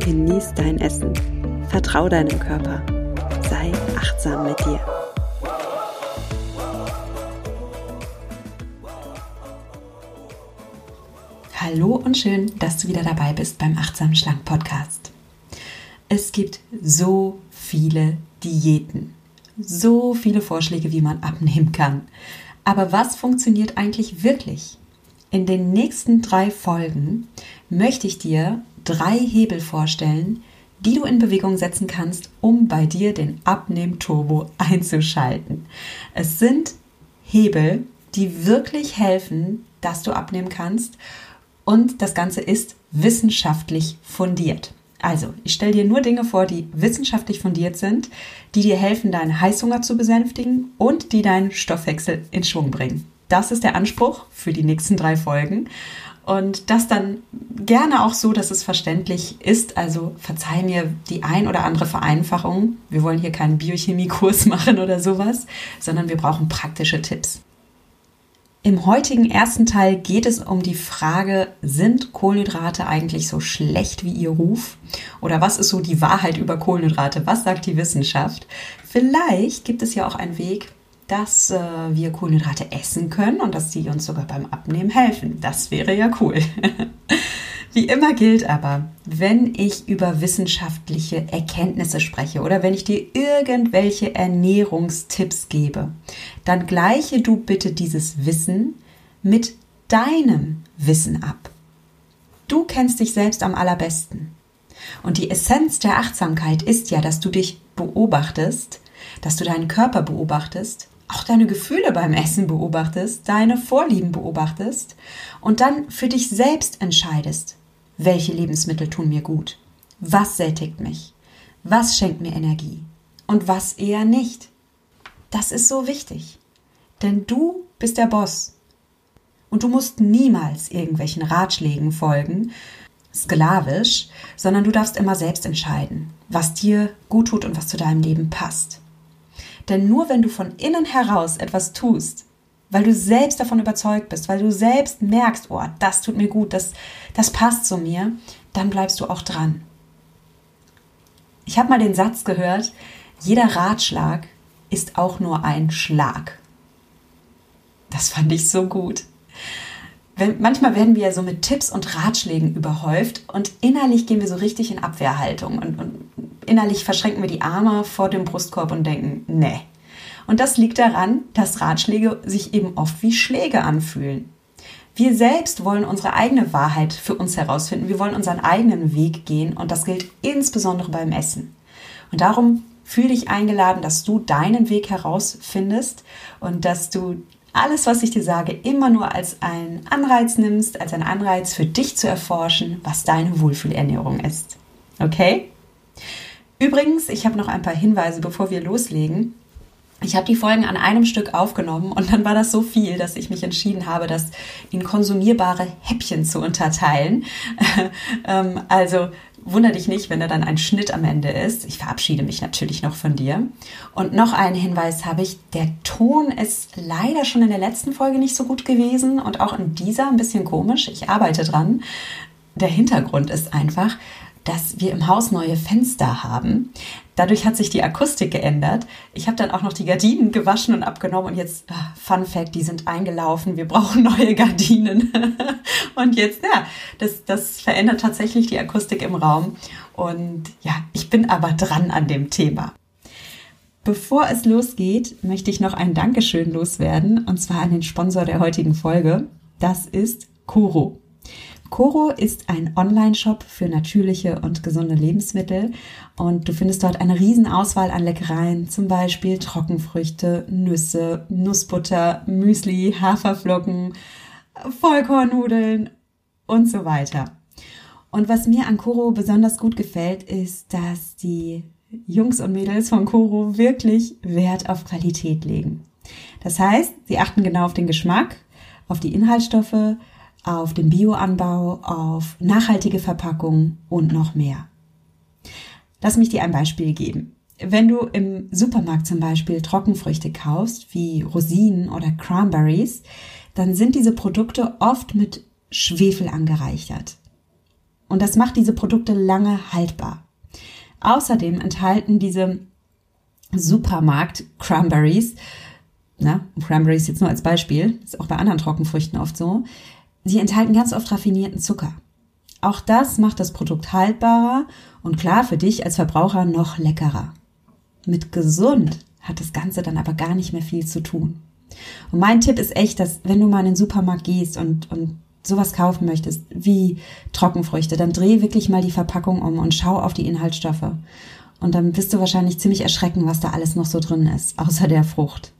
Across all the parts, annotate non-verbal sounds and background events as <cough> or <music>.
genieß dein Essen, vertrau deinem Körper, sei achtsam mit dir. Hallo und schön, dass du wieder dabei bist beim Achtsam Schlank Podcast. Es gibt so viele Diäten, so viele Vorschläge, wie man abnehmen kann. Aber was funktioniert eigentlich wirklich? In den nächsten drei Folgen möchte ich dir drei Hebel vorstellen, die du in Bewegung setzen kannst, um bei dir den Abnehm-Turbo einzuschalten. Es sind Hebel, die wirklich helfen, dass du abnehmen kannst und das Ganze ist wissenschaftlich fundiert. Also, ich stelle dir nur Dinge vor, die wissenschaftlich fundiert sind, die dir helfen, deinen Heißhunger zu besänftigen und die deinen Stoffwechsel in Schwung bringen. Das ist der Anspruch für die nächsten drei Folgen. Und das dann gerne auch so, dass es verständlich ist. Also verzeih mir die ein oder andere Vereinfachung. Wir wollen hier keinen Biochemiekurs <laughs> machen oder sowas, sondern wir brauchen praktische Tipps. Im heutigen ersten Teil geht es um die Frage, sind Kohlenhydrate eigentlich so schlecht wie ihr Ruf? Oder was ist so die Wahrheit über Kohlenhydrate? Was sagt die Wissenschaft? Vielleicht gibt es ja auch einen Weg, dass äh, wir Kohlenhydrate essen können und dass sie uns sogar beim Abnehmen helfen. Das wäre ja cool. <laughs> Wie immer gilt aber, wenn ich über wissenschaftliche Erkenntnisse spreche oder wenn ich dir irgendwelche Ernährungstipps gebe, dann gleiche du bitte dieses Wissen mit deinem Wissen ab. Du kennst dich selbst am allerbesten. Und die Essenz der Achtsamkeit ist ja, dass du dich beobachtest, dass du deinen Körper beobachtest, auch deine Gefühle beim Essen beobachtest, deine Vorlieben beobachtest und dann für dich selbst entscheidest, welche Lebensmittel tun mir gut, was sättigt mich, was schenkt mir Energie und was eher nicht. Das ist so wichtig, denn du bist der Boss und du musst niemals irgendwelchen Ratschlägen folgen, sklavisch, sondern du darfst immer selbst entscheiden, was dir gut tut und was zu deinem Leben passt. Denn nur wenn du von innen heraus etwas tust, weil du selbst davon überzeugt bist, weil du selbst merkst, oh, das tut mir gut, das, das passt zu mir, dann bleibst du auch dran. Ich habe mal den Satz gehört, jeder Ratschlag ist auch nur ein Schlag. Das fand ich so gut. Wenn, manchmal werden wir ja so mit Tipps und Ratschlägen überhäuft und innerlich gehen wir so richtig in Abwehrhaltung und, und innerlich verschränken wir die Arme vor dem Brustkorb und denken, nee, und das liegt daran, dass Ratschläge sich eben oft wie Schläge anfühlen. Wir selbst wollen unsere eigene Wahrheit für uns herausfinden. Wir wollen unseren eigenen Weg gehen und das gilt insbesondere beim Essen. Und darum fühle dich eingeladen, dass du deinen Weg herausfindest und dass du alles, was ich dir sage, immer nur als einen Anreiz nimmst, als einen Anreiz für dich zu erforschen, was deine Wohlfühlernährung ist. Okay? Übrigens, ich habe noch ein paar Hinweise, bevor wir loslegen ich habe die Folgen an einem Stück aufgenommen und dann war das so viel, dass ich mich entschieden habe, das in konsumierbare Häppchen zu unterteilen. <laughs> ähm, also wunder dich nicht, wenn da dann ein Schnitt am Ende ist. Ich verabschiede mich natürlich noch von dir. Und noch einen Hinweis habe ich. Der Ton ist leider schon in der letzten Folge nicht so gut gewesen und auch in dieser ein bisschen komisch. Ich arbeite dran. Der Hintergrund ist einfach, dass wir im Haus neue Fenster haben. Dadurch hat sich die Akustik geändert. Ich habe dann auch noch die Gardinen gewaschen und abgenommen und jetzt, ah, Fun Fact, die sind eingelaufen. Wir brauchen <laughs> neue Gardinen. <laughs> und jetzt, ja, das, das verändert tatsächlich die Akustik im Raum. Und ja, ich bin aber dran an dem Thema. Bevor es losgeht, möchte ich noch ein Dankeschön loswerden und zwar an den Sponsor der heutigen Folge. Das ist Koro. Coro ist ein Online-Shop für natürliche und gesunde Lebensmittel und du findest dort eine riesen Auswahl an Leckereien, zum Beispiel Trockenfrüchte, Nüsse, Nussbutter, Müsli, Haferflocken, Vollkornnudeln und so weiter. Und was mir an Koro besonders gut gefällt, ist, dass die Jungs und Mädels von Koro wirklich Wert auf Qualität legen. Das heißt, sie achten genau auf den Geschmack, auf die Inhaltsstoffe, auf den Bioanbau, auf nachhaltige Verpackung und noch mehr. Lass mich dir ein Beispiel geben. Wenn du im Supermarkt zum Beispiel Trockenfrüchte kaufst, wie Rosinen oder Cranberries, dann sind diese Produkte oft mit Schwefel angereichert. Und das macht diese Produkte lange haltbar. Außerdem enthalten diese Supermarkt Cranberries, na, Cranberries jetzt nur als Beispiel, ist auch bei anderen Trockenfrüchten oft so, sie enthalten ganz oft raffinierten Zucker. Auch das macht das Produkt haltbarer und klar für dich als Verbraucher noch leckerer. Mit gesund hat das Ganze dann aber gar nicht mehr viel zu tun. Und mein Tipp ist echt, dass wenn du mal in den Supermarkt gehst und, und sowas kaufen möchtest, wie Trockenfrüchte, dann dreh wirklich mal die Verpackung um und schau auf die Inhaltsstoffe. Und dann wirst du wahrscheinlich ziemlich erschrecken, was da alles noch so drin ist, außer der Frucht.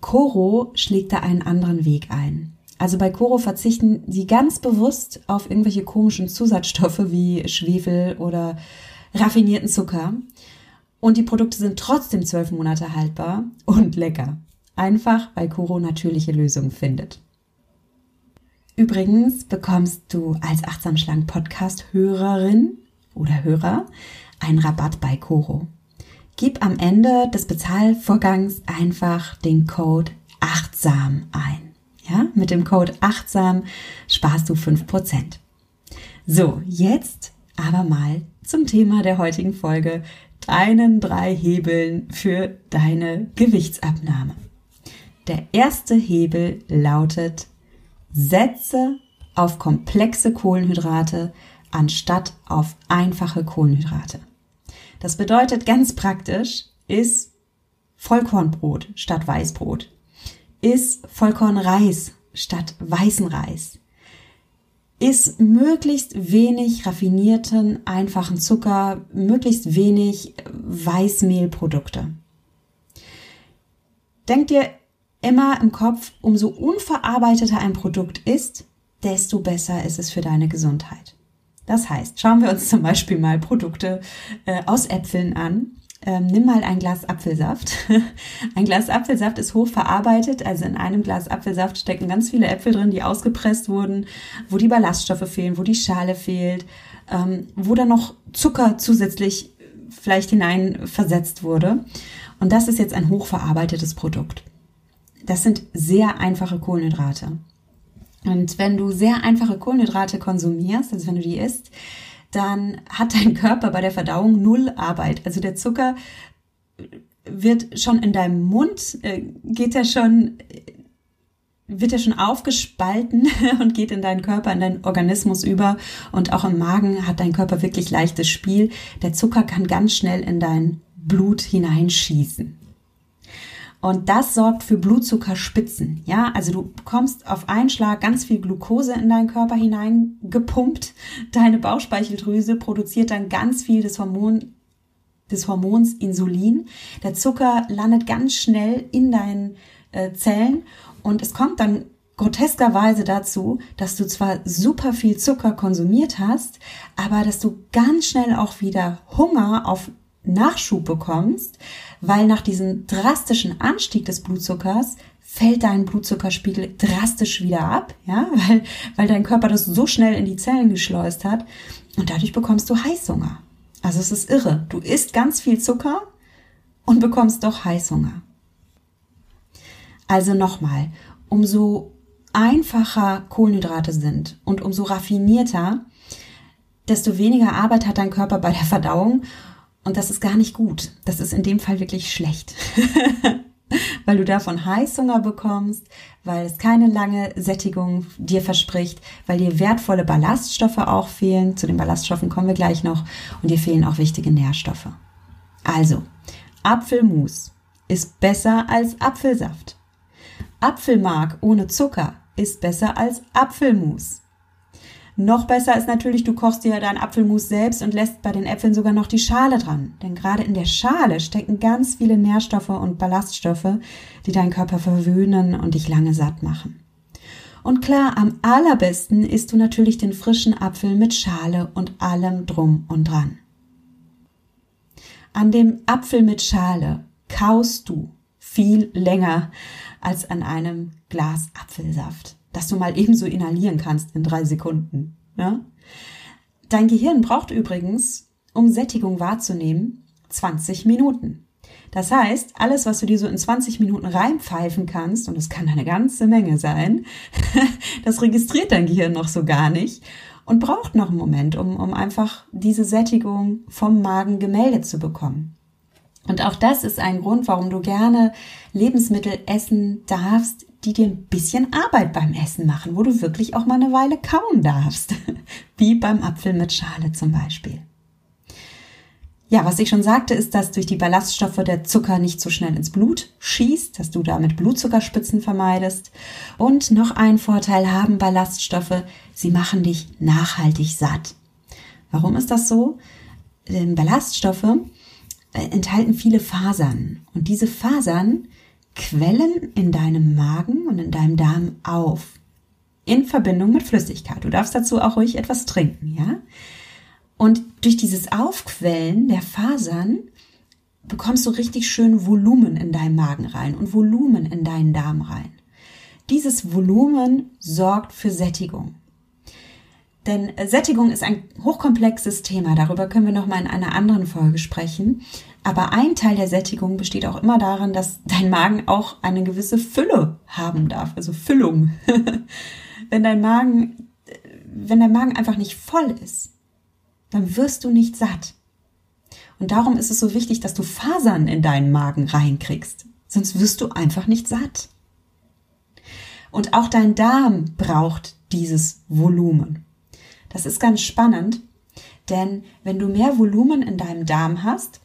Koro schlägt da einen anderen Weg ein. Also bei Koro verzichten sie ganz bewusst auf irgendwelche komischen Zusatzstoffe wie Schwefel oder raffinierten Zucker und die Produkte sind trotzdem zwölf Monate haltbar und lecker. Einfach, weil Koro natürliche Lösungen findet. Übrigens bekommst du als Achtsam Schlank Podcast Hörerin oder Hörer einen Rabatt bei Koro. Gib am Ende des Bezahlvorgangs einfach den Code achtsam ein. Ja, mit dem Code achtsam sparst du fünf Prozent. So, jetzt aber mal zum Thema der heutigen Folge, deinen drei Hebeln für deine Gewichtsabnahme. Der erste Hebel lautet, setze auf komplexe Kohlenhydrate anstatt auf einfache Kohlenhydrate. Das bedeutet ganz praktisch, ist Vollkornbrot statt Weißbrot, ist Vollkornreis statt weißen Reis, ist möglichst wenig raffinierten, einfachen Zucker, möglichst wenig Weißmehlprodukte. Denk dir immer im Kopf, umso unverarbeiteter ein Produkt ist, desto besser ist es für deine Gesundheit. Das heißt, schauen wir uns zum Beispiel mal Produkte äh, aus Äpfeln an ähm, nimm mal ein Glas Apfelsaft. <laughs> ein Glas Apfelsaft ist hoch verarbeitet, also in einem Glas Apfelsaft stecken ganz viele Äpfel drin, die ausgepresst wurden, wo die Ballaststoffe fehlen, wo die Schale fehlt, ähm, wo dann noch Zucker zusätzlich vielleicht hinein versetzt wurde. Und das ist jetzt ein hochverarbeitetes Produkt. Das sind sehr einfache Kohlenhydrate. Und wenn du sehr einfache Kohlenhydrate konsumierst, also wenn du die isst, dann hat dein Körper bei der Verdauung null Arbeit. Also der Zucker wird schon in deinem Mund, äh, geht er schon, wird er schon aufgespalten <laughs> und geht in deinen Körper, in deinen Organismus über. Und auch im Magen hat dein Körper wirklich leichtes Spiel. Der Zucker kann ganz schnell in dein Blut hineinschießen. Und das sorgt für Blutzuckerspitzen. Ja, also du bekommst auf einen Schlag ganz viel Glucose in deinen Körper hineingepumpt. Deine Bauchspeicheldrüse produziert dann ganz viel des Hormon, des Hormons Insulin. Der Zucker landet ganz schnell in deinen äh, Zellen und es kommt dann groteskerweise dazu, dass du zwar super viel Zucker konsumiert hast, aber dass du ganz schnell auch wieder Hunger auf Nachschub bekommst, weil nach diesem drastischen Anstieg des Blutzuckers fällt dein Blutzuckerspiegel drastisch wieder ab, ja, <laughs> weil, weil dein Körper das so schnell in die Zellen geschleust hat und dadurch bekommst du Heißhunger. Also es ist irre. Du isst ganz viel Zucker und bekommst doch Heißhunger. Also nochmal, umso einfacher Kohlenhydrate sind und umso raffinierter, desto weniger Arbeit hat dein Körper bei der Verdauung und das ist gar nicht gut. Das ist in dem Fall wirklich schlecht. <laughs> weil du davon Heißhunger bekommst, weil es keine lange Sättigung dir verspricht, weil dir wertvolle Ballaststoffe auch fehlen. Zu den Ballaststoffen kommen wir gleich noch. Und dir fehlen auch wichtige Nährstoffe. Also, Apfelmus ist besser als Apfelsaft. Apfelmark ohne Zucker ist besser als Apfelmus. Noch besser ist natürlich, du kochst dir deinen Apfelmus selbst und lässt bei den Äpfeln sogar noch die Schale dran. Denn gerade in der Schale stecken ganz viele Nährstoffe und Ballaststoffe, die deinen Körper verwöhnen und dich lange satt machen. Und klar, am allerbesten isst du natürlich den frischen Apfel mit Schale und allem drum und dran. An dem Apfel mit Schale kaust du viel länger als an einem Glas Apfelsaft, das du mal ebenso inhalieren kannst in drei Sekunden. Ja? Dein Gehirn braucht übrigens, um Sättigung wahrzunehmen, 20 Minuten. Das heißt, alles, was du dir so in 20 Minuten reinpfeifen kannst, und das kann eine ganze Menge sein, <laughs> das registriert dein Gehirn noch so gar nicht und braucht noch einen Moment, um, um einfach diese Sättigung vom Magen gemeldet zu bekommen. Und auch das ist ein Grund, warum du gerne Lebensmittel essen darfst, die dir ein bisschen Arbeit beim Essen machen, wo du wirklich auch mal eine Weile kauen darfst. <laughs> Wie beim Apfel mit Schale zum Beispiel. Ja, was ich schon sagte, ist, dass durch die Ballaststoffe der Zucker nicht so schnell ins Blut schießt, dass du damit Blutzuckerspitzen vermeidest. Und noch ein Vorteil haben Ballaststoffe, sie machen dich nachhaltig satt. Warum ist das so? Denn Ballaststoffe äh, enthalten viele Fasern. Und diese Fasern quellen in deinem Magen und in deinem Darm auf. In Verbindung mit Flüssigkeit. Du darfst dazu auch ruhig etwas trinken, ja? Und durch dieses Aufquellen der Fasern bekommst du richtig schön Volumen in deinen Magen rein und Volumen in deinen Darm rein. Dieses Volumen sorgt für Sättigung. Denn Sättigung ist ein hochkomplexes Thema. Darüber können wir noch mal in einer anderen Folge sprechen. Aber ein Teil der Sättigung besteht auch immer darin, dass dein Magen auch eine gewisse Fülle haben darf, also Füllung. <laughs> wenn dein Magen, wenn dein Magen einfach nicht voll ist, dann wirst du nicht satt. Und darum ist es so wichtig, dass du Fasern in deinen Magen reinkriegst. Sonst wirst du einfach nicht satt. Und auch dein Darm braucht dieses Volumen. Das ist ganz spannend, denn wenn du mehr Volumen in deinem Darm hast,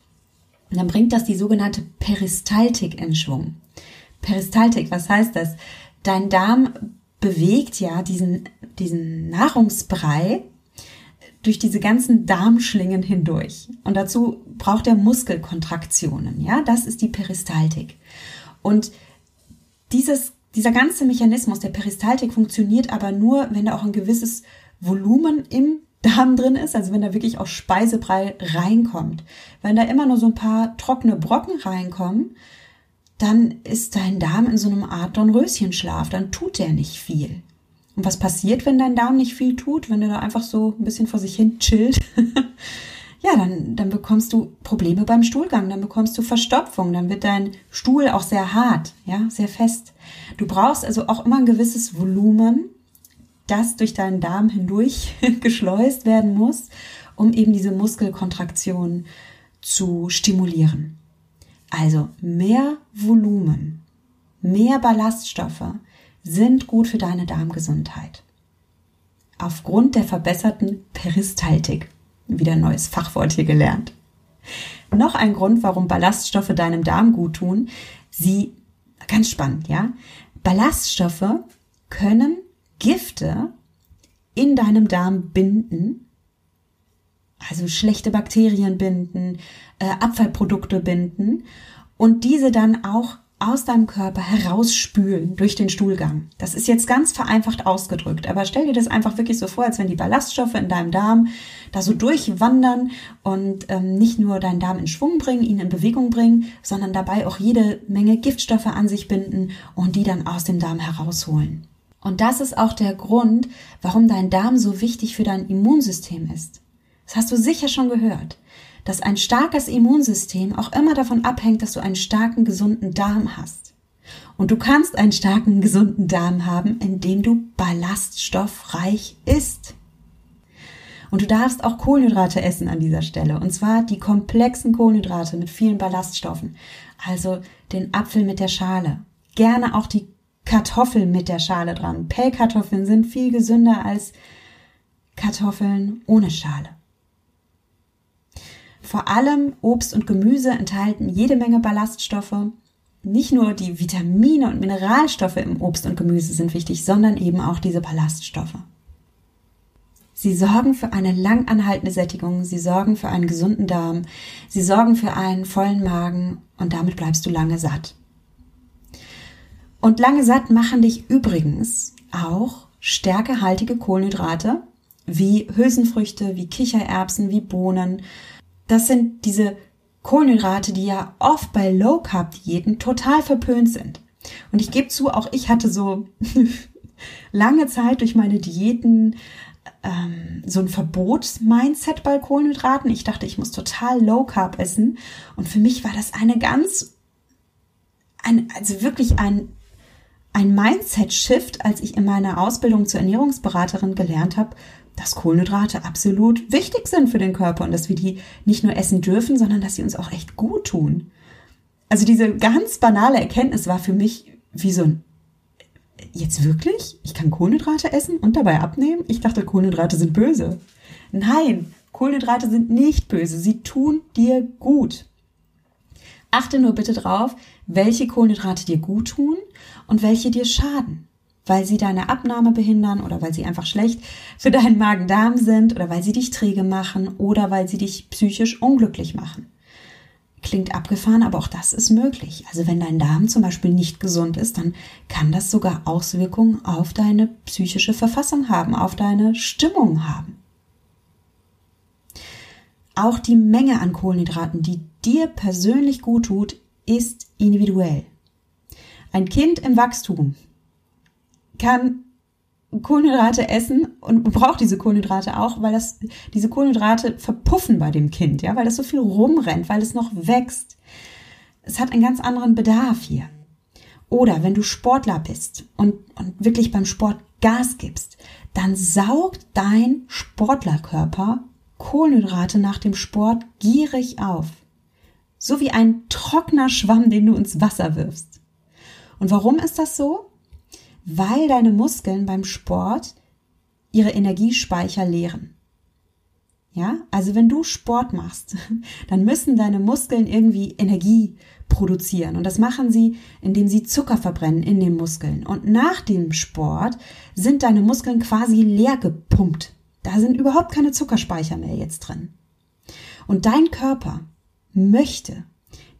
dann bringt das die sogenannte Peristaltik in Schwung. Peristaltik, was heißt das? Dein Darm bewegt ja diesen, diesen Nahrungsbrei durch diese ganzen Darmschlingen hindurch. Und dazu braucht er Muskelkontraktionen. Ja, das ist die Peristaltik. Und dieses, dieser ganze Mechanismus der Peristaltik funktioniert aber nur, wenn da auch ein gewisses Volumen im Darm drin ist, also wenn da wirklich auch Speisebrei reinkommt. Wenn da immer nur so ein paar trockene Brocken reinkommen, dann ist dein Darm in so einem Art Dornröschenschlaf, dann tut der nicht viel. Und was passiert, wenn dein Darm nicht viel tut, wenn der da einfach so ein bisschen vor sich hin chillt? <laughs> ja, dann, dann bekommst du Probleme beim Stuhlgang, dann bekommst du Verstopfung, dann wird dein Stuhl auch sehr hart, ja, sehr fest. Du brauchst also auch immer ein gewisses Volumen, das durch deinen Darm hindurch <laughs> geschleust werden muss, um eben diese Muskelkontraktion zu stimulieren. Also mehr Volumen, mehr Ballaststoffe sind gut für deine Darmgesundheit. Aufgrund der verbesserten Peristaltik. Wieder ein neues Fachwort hier gelernt. Noch ein Grund, warum Ballaststoffe deinem Darm gut tun. Sie, ganz spannend, ja. Ballaststoffe können Gifte in deinem Darm binden, also schlechte Bakterien binden, äh, Abfallprodukte binden und diese dann auch aus deinem Körper herausspülen durch den Stuhlgang. Das ist jetzt ganz vereinfacht ausgedrückt, aber stell dir das einfach wirklich so vor, als wenn die Ballaststoffe in deinem Darm da so durchwandern und ähm, nicht nur deinen Darm in Schwung bringen, ihn in Bewegung bringen, sondern dabei auch jede Menge Giftstoffe an sich binden und die dann aus dem Darm herausholen. Und das ist auch der Grund, warum dein Darm so wichtig für dein Immunsystem ist. Das hast du sicher schon gehört, dass ein starkes Immunsystem auch immer davon abhängt, dass du einen starken, gesunden Darm hast. Und du kannst einen starken, gesunden Darm haben, indem du ballaststoffreich isst. Und du darfst auch Kohlenhydrate essen an dieser Stelle. Und zwar die komplexen Kohlenhydrate mit vielen Ballaststoffen. Also den Apfel mit der Schale. Gerne auch die Kartoffeln mit der Schale dran. Pellkartoffeln sind viel gesünder als Kartoffeln ohne Schale. Vor allem Obst und Gemüse enthalten jede Menge Ballaststoffe. Nicht nur die Vitamine und Mineralstoffe im Obst und Gemüse sind wichtig, sondern eben auch diese Ballaststoffe. Sie sorgen für eine lang anhaltende Sättigung, sie sorgen für einen gesunden Darm, sie sorgen für einen vollen Magen und damit bleibst du lange satt. Und lange satt machen dich übrigens auch stärkehaltige Kohlenhydrate wie Hülsenfrüchte, wie Kichererbsen, wie Bohnen. Das sind diese Kohlenhydrate, die ja oft bei Low Carb Diäten total verpönt sind. Und ich gebe zu, auch ich hatte so <laughs> lange Zeit durch meine Diäten ähm, so ein Verbots-Mindset bei Kohlenhydraten. Ich dachte, ich muss total Low Carb essen. Und für mich war das eine ganz, ein, also wirklich ein, ein Mindset-Shift, als ich in meiner Ausbildung zur Ernährungsberaterin gelernt habe, dass Kohlenhydrate absolut wichtig sind für den Körper und dass wir die nicht nur essen dürfen, sondern dass sie uns auch echt gut tun. Also diese ganz banale Erkenntnis war für mich wie so ein jetzt wirklich? Ich kann Kohlenhydrate essen und dabei abnehmen? Ich dachte, Kohlenhydrate sind böse. Nein, Kohlenhydrate sind nicht böse. Sie tun dir gut. Achte nur bitte drauf, welche Kohlenhydrate dir gut tun und welche dir schaden. Weil sie deine Abnahme behindern oder weil sie einfach schlecht für deinen Magen-Darm sind oder weil sie dich träge machen oder weil sie dich psychisch unglücklich machen. Klingt abgefahren, aber auch das ist möglich. Also wenn dein Darm zum Beispiel nicht gesund ist, dann kann das sogar Auswirkungen auf deine psychische Verfassung haben, auf deine Stimmung haben. Auch die Menge an Kohlenhydraten, die dir persönlich gut tut, ist individuell. Ein Kind im Wachstum kann Kohlenhydrate essen und braucht diese Kohlenhydrate auch, weil das, diese Kohlenhydrate verpuffen bei dem Kind, ja, weil das so viel rumrennt, weil es noch wächst. Es hat einen ganz anderen Bedarf hier. Oder wenn du Sportler bist und, und wirklich beim Sport Gas gibst, dann saugt dein Sportlerkörper Kohlenhydrate nach dem Sport gierig auf. So wie ein trockener Schwamm, den du ins Wasser wirfst. Und warum ist das so? weil deine Muskeln beim Sport ihre Energiespeicher leeren. Ja, also wenn du Sport machst, <laughs> dann müssen deine Muskeln irgendwie Energie produzieren. Und das machen sie, indem sie Zucker verbrennen in den Muskeln. Und nach dem Sport sind deine Muskeln quasi leer gepumpt. Da sind überhaupt keine Zuckerspeicher mehr jetzt drin. Und dein Körper möchte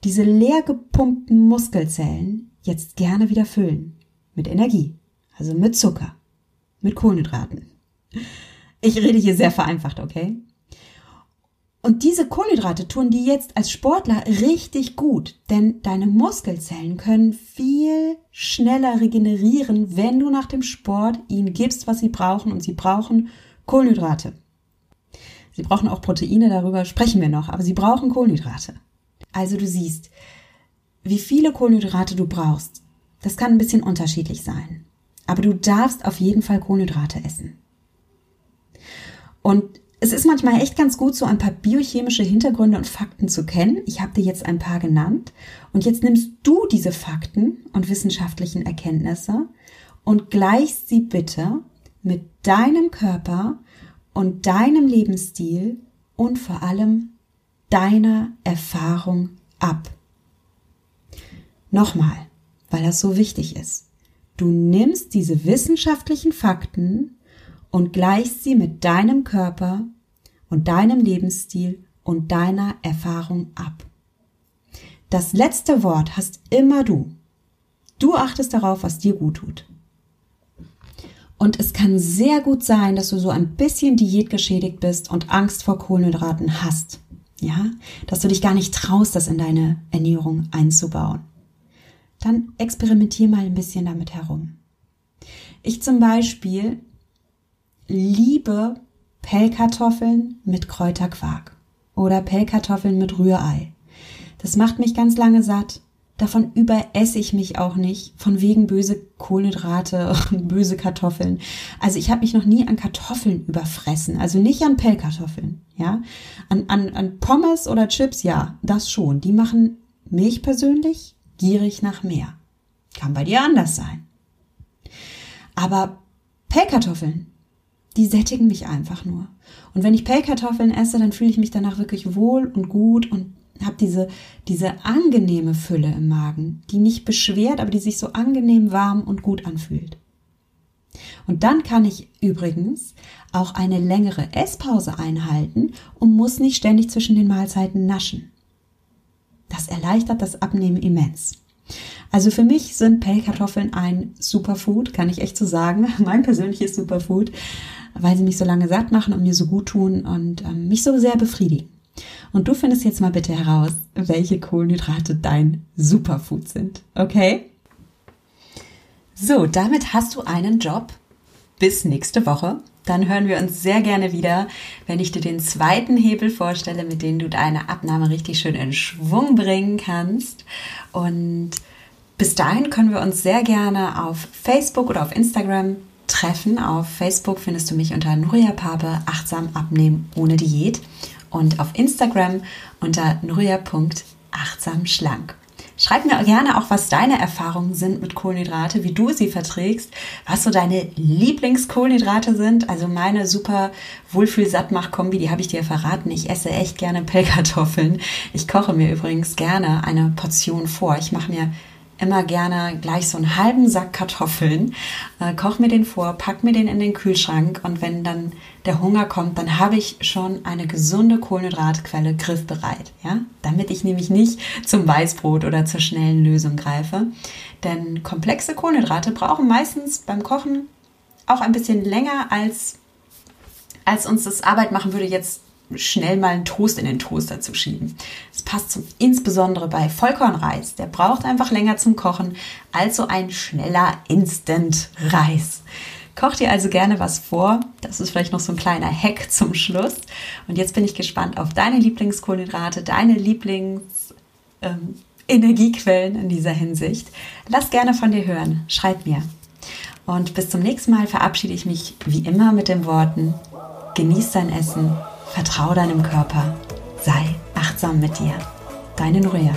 diese leer gepumpten Muskelzellen jetzt gerne wieder füllen mit Energie. Also mit Zucker, mit Kohlenhydraten. Ich rede hier sehr vereinfacht, okay? Und diese Kohlenhydrate tun dir jetzt als Sportler richtig gut, denn deine Muskelzellen können viel schneller regenerieren, wenn du nach dem Sport ihnen gibst, was sie brauchen und sie brauchen Kohlenhydrate. Sie brauchen auch Proteine, darüber sprechen wir noch, aber sie brauchen Kohlenhydrate. Also du siehst, wie viele Kohlenhydrate du brauchst. Das kann ein bisschen unterschiedlich sein. Aber du darfst auf jeden Fall Kohlenhydrate essen. Und es ist manchmal echt ganz gut, so ein paar biochemische Hintergründe und Fakten zu kennen. Ich habe dir jetzt ein paar genannt. Und jetzt nimmst du diese Fakten und wissenschaftlichen Erkenntnisse und gleichst sie bitte mit deinem Körper und deinem Lebensstil und vor allem deiner Erfahrung ab. Nochmal, weil das so wichtig ist. Du nimmst diese wissenschaftlichen Fakten und gleichst sie mit deinem Körper und deinem Lebensstil und deiner Erfahrung ab. Das letzte Wort hast immer du. Du achtest darauf, was dir gut tut. Und es kann sehr gut sein, dass du so ein bisschen diätgeschädigt bist und Angst vor Kohlenhydraten hast. Ja, dass du dich gar nicht traust, das in deine Ernährung einzubauen dann experimentier mal ein bisschen damit herum. Ich zum Beispiel liebe Pellkartoffeln mit Kräuterquark oder Pellkartoffeln mit Rührei. Das macht mich ganz lange satt. Davon überesse ich mich auch nicht, von wegen böse Kohlenhydrate und böse Kartoffeln. Also ich habe mich noch nie an Kartoffeln überfressen, also nicht an Pellkartoffeln, ja. An, an, an Pommes oder Chips, ja, das schon. Die machen mich persönlich gierig nach mehr. Kann bei dir anders sein. Aber Pellkartoffeln, die sättigen mich einfach nur. Und wenn ich Pellkartoffeln esse, dann fühle ich mich danach wirklich wohl und gut und habe diese, diese angenehme Fülle im Magen, die nicht beschwert, aber die sich so angenehm warm und gut anfühlt. Und dann kann ich übrigens auch eine längere Esspause einhalten und muss nicht ständig zwischen den Mahlzeiten naschen. Das erleichtert das Abnehmen immens. Also für mich sind Pellkartoffeln ein Superfood, kann ich echt so sagen. <laughs> Mein persönliches Superfood, weil sie mich so lange satt machen und mir so gut tun und ähm, mich so sehr befriedigen. Und du findest jetzt mal bitte heraus, welche Kohlenhydrate dein Superfood sind. Okay? So, damit hast du einen Job. Bis nächste Woche. Dann hören wir uns sehr gerne wieder, wenn ich dir den zweiten Hebel vorstelle, mit dem du deine Abnahme richtig schön in Schwung bringen kannst. Und bis dahin können wir uns sehr gerne auf Facebook oder auf Instagram treffen. Auf Facebook findest du mich unter Nuria Pape, achtsam abnehmen ohne Diät und auf Instagram unter nuria.achtsamschlank. Schreib mir gerne auch, was deine Erfahrungen sind mit Kohlenhydrate, wie du sie verträgst, was so deine Lieblingskohlenhydrate sind. Also meine super Wohlfühl-Sattmach-Kombi, die habe ich dir verraten. Ich esse echt gerne Pellkartoffeln. Ich koche mir übrigens gerne eine Portion vor. Ich mache mir immer gerne gleich so einen halben Sack Kartoffeln, äh, koche mir den vor, pack mir den in den Kühlschrank und wenn dann der Hunger kommt, dann habe ich schon eine gesunde Kohlenhydratquelle griffbereit, ja, damit ich nämlich nicht zum Weißbrot oder zur schnellen Lösung greife, denn komplexe Kohlenhydrate brauchen meistens beim Kochen auch ein bisschen länger als als uns das Arbeit machen würde, jetzt schnell mal einen Toast in den Toaster zu schieben. Es passt zum, insbesondere bei Vollkornreis. Der braucht einfach länger zum Kochen als so ein schneller Instant-Reis. Koch dir also gerne was vor. Das ist vielleicht noch so ein kleiner Hack zum Schluss. Und jetzt bin ich gespannt auf deine Lieblingskohlenhydrate, deine Lieblingsenergiequellen ähm, in dieser Hinsicht. Lass gerne von dir hören. Schreib mir. Und bis zum nächsten Mal verabschiede ich mich wie immer mit den Worten: Genieß dein Essen Vertrau deinem Körper. Sei achtsam mit dir. Deine Nuria.